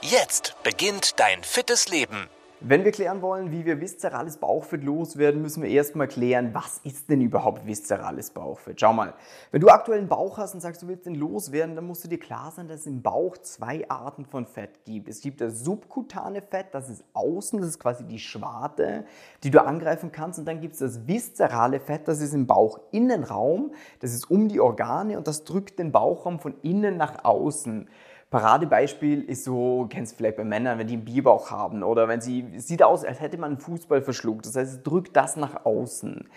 Jetzt beginnt dein fittes Leben. Wenn wir klären wollen, wie wir viszerales Bauchfett loswerden, müssen wir erstmal klären, was ist denn überhaupt viszerales Bauchfett? Schau mal, wenn du aktuell einen Bauch hast und sagst, du willst den loswerden, dann musst du dir klar sein, dass es im Bauch zwei Arten von Fett gibt. Es gibt das subkutane Fett, das ist außen, das ist quasi die Schwarte, die du angreifen kannst. Und dann gibt es das viszerale Fett, das ist im Bauchinnenraum, das ist um die Organe und das drückt den Bauchraum von innen nach außen. Paradebeispiel ist so, kennst du vielleicht bei Männern, wenn die einen Bierbauch haben oder wenn sie, sieht aus, als hätte man einen Fußball verschluckt. Das heißt, es drückt das nach außen.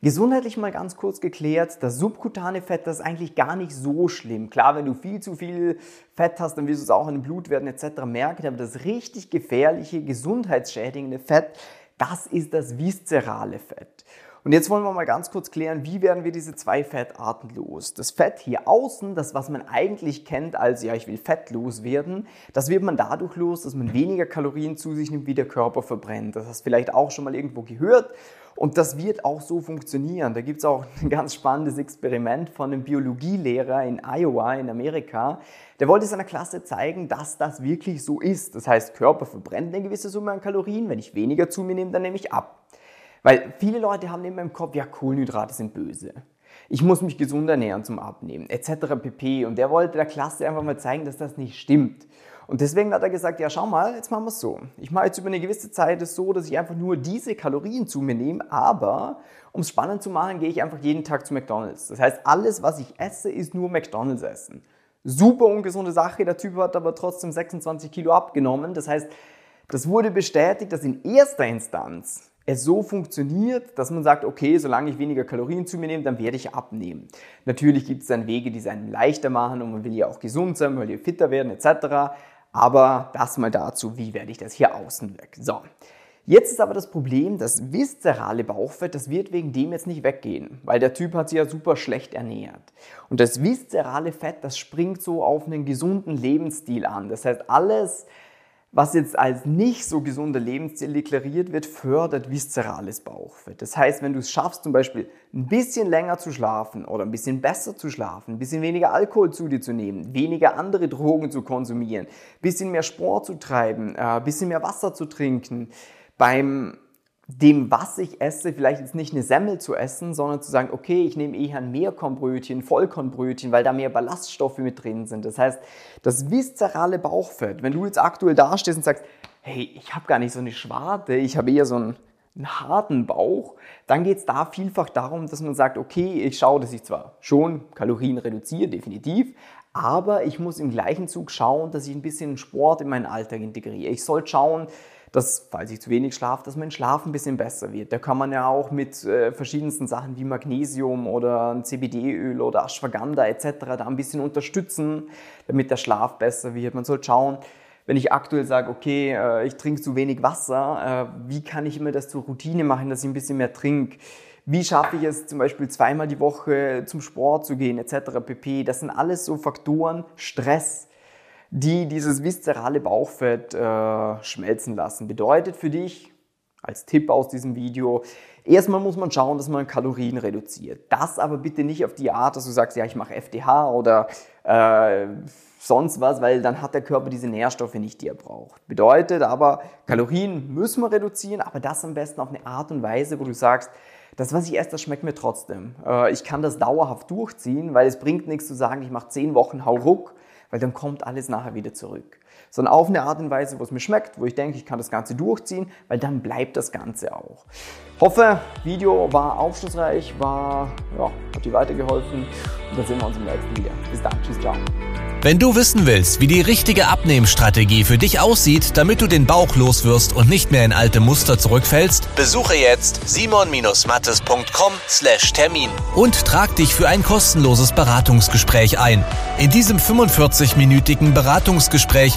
Gesundheitlich mal ganz kurz geklärt, das subkutane Fett, das ist eigentlich gar nicht so schlimm. Klar, wenn du viel zu viel Fett hast, dann wirst du es auch in den Blutwerten etc. merken, aber das richtig gefährliche, gesundheitsschädigende Fett, das ist das viszerale Fett. Und jetzt wollen wir mal ganz kurz klären, wie werden wir diese zwei Fettarten los? Das Fett hier außen, das was man eigentlich kennt als, ja, ich will fettlos werden, das wird man dadurch los, dass man weniger Kalorien zu sich nimmt, wie der Körper verbrennt. Das hast du vielleicht auch schon mal irgendwo gehört. Und das wird auch so funktionieren. Da gibt es auch ein ganz spannendes Experiment von einem Biologielehrer in Iowa in Amerika. Der wollte seiner Klasse zeigen, dass das wirklich so ist. Das heißt, Körper verbrennt eine gewisse Summe an Kalorien. Wenn ich weniger zu mir nehme, dann nehme ich ab. Weil viele Leute haben immer im Kopf, ja, Kohlenhydrate sind böse. Ich muss mich gesund ernähren zum Abnehmen, etc. pp. Und der wollte der Klasse einfach mal zeigen, dass das nicht stimmt. Und deswegen hat er gesagt, ja, schau mal, jetzt machen wir es so. Ich mache jetzt über eine gewisse Zeit es so, dass ich einfach nur diese Kalorien zu mir nehme, aber um es spannend zu machen, gehe ich einfach jeden Tag zu McDonald's. Das heißt, alles, was ich esse, ist nur McDonald's essen. Super ungesunde Sache, der Typ hat aber trotzdem 26 Kilo abgenommen. Das heißt, das wurde bestätigt, dass in erster Instanz es so funktioniert, dass man sagt, okay, solange ich weniger Kalorien zu mir nehme, dann werde ich abnehmen. Natürlich gibt es dann Wege, die es einem leichter machen und man will ja auch gesund sein, man will ja fitter werden etc. Aber das mal dazu, wie werde ich das hier außen weg. So, jetzt ist aber das Problem, das viszerale Bauchfett, das wird wegen dem jetzt nicht weggehen, weil der Typ hat sich ja super schlecht ernährt. Und das viszerale Fett, das springt so auf einen gesunden Lebensstil an. Das heißt, alles, was jetzt als nicht so gesunder Lebensstil deklariert wird, fördert viszerales Bauchfett. Das heißt, wenn du es schaffst, zum Beispiel ein bisschen länger zu schlafen oder ein bisschen besser zu schlafen, ein bisschen weniger Alkohol zu dir zu nehmen, weniger andere Drogen zu konsumieren, ein bisschen mehr Sport zu treiben, ein äh, bisschen mehr Wasser zu trinken, beim dem, was ich esse, vielleicht jetzt nicht eine Semmel zu essen, sondern zu sagen, okay, ich nehme eher ein Mehrkornbrötchen, Vollkornbrötchen, weil da mehr Ballaststoffe mit drin sind. Das heißt, das viszerale Bauchfett, wenn du jetzt aktuell dastehst und sagst, hey, ich habe gar nicht so eine Schwarte, ich habe eher so einen, einen harten Bauch, dann geht es da vielfach darum, dass man sagt, okay, ich schaue, dass ich zwar schon Kalorien reduziere, definitiv, aber ich muss im gleichen Zug schauen, dass ich ein bisschen Sport in meinen Alltag integriere. Ich soll schauen, dass, falls ich zu wenig schlafe, dass mein Schlaf ein bisschen besser wird. Da kann man ja auch mit äh, verschiedensten Sachen wie Magnesium oder CBD-Öl oder Ashwagandha etc. da ein bisschen unterstützen, damit der Schlaf besser wird. Man soll schauen, wenn ich aktuell sage, okay, äh, ich trinke zu wenig Wasser, äh, wie kann ich immer das zur Routine machen, dass ich ein bisschen mehr trinke? Wie schaffe ich es zum Beispiel zweimal die Woche zum Sport zu gehen etc. pp. Das sind alles so Faktoren, Stress, die dieses viszerale Bauchfett äh, schmelzen lassen. Bedeutet für dich, als Tipp aus diesem Video, erstmal muss man schauen, dass man Kalorien reduziert. Das aber bitte nicht auf die Art, dass du sagst, ja, ich mache FDH oder äh, sonst was, weil dann hat der Körper diese Nährstoffe nicht, die er braucht. Bedeutet aber, Kalorien müssen wir reduzieren, aber das am besten auf eine Art und Weise, wo du sagst, das, was ich esse, das schmeckt mir trotzdem. Äh, ich kann das dauerhaft durchziehen, weil es bringt nichts zu sagen, ich mache zehn Wochen Hauruck weil dann kommt alles nachher wieder zurück. Sondern auf eine Art und Weise, wo es mir schmeckt, wo ich denke, ich kann das Ganze durchziehen, weil dann bleibt das Ganze auch. Hoffe, Video war aufschlussreich, war, ja, hat dir weitergeholfen und dann sehen wir uns im nächsten Video. Bis dann, tschüss, ciao. Wenn du wissen willst, wie die richtige Abnehmstrategie für dich aussieht, damit du den Bauch loswirst und nicht mehr in alte Muster zurückfällst, besuche jetzt simon-mattes.com/termin und trag dich für ein kostenloses Beratungsgespräch ein. In diesem 45-minütigen Beratungsgespräch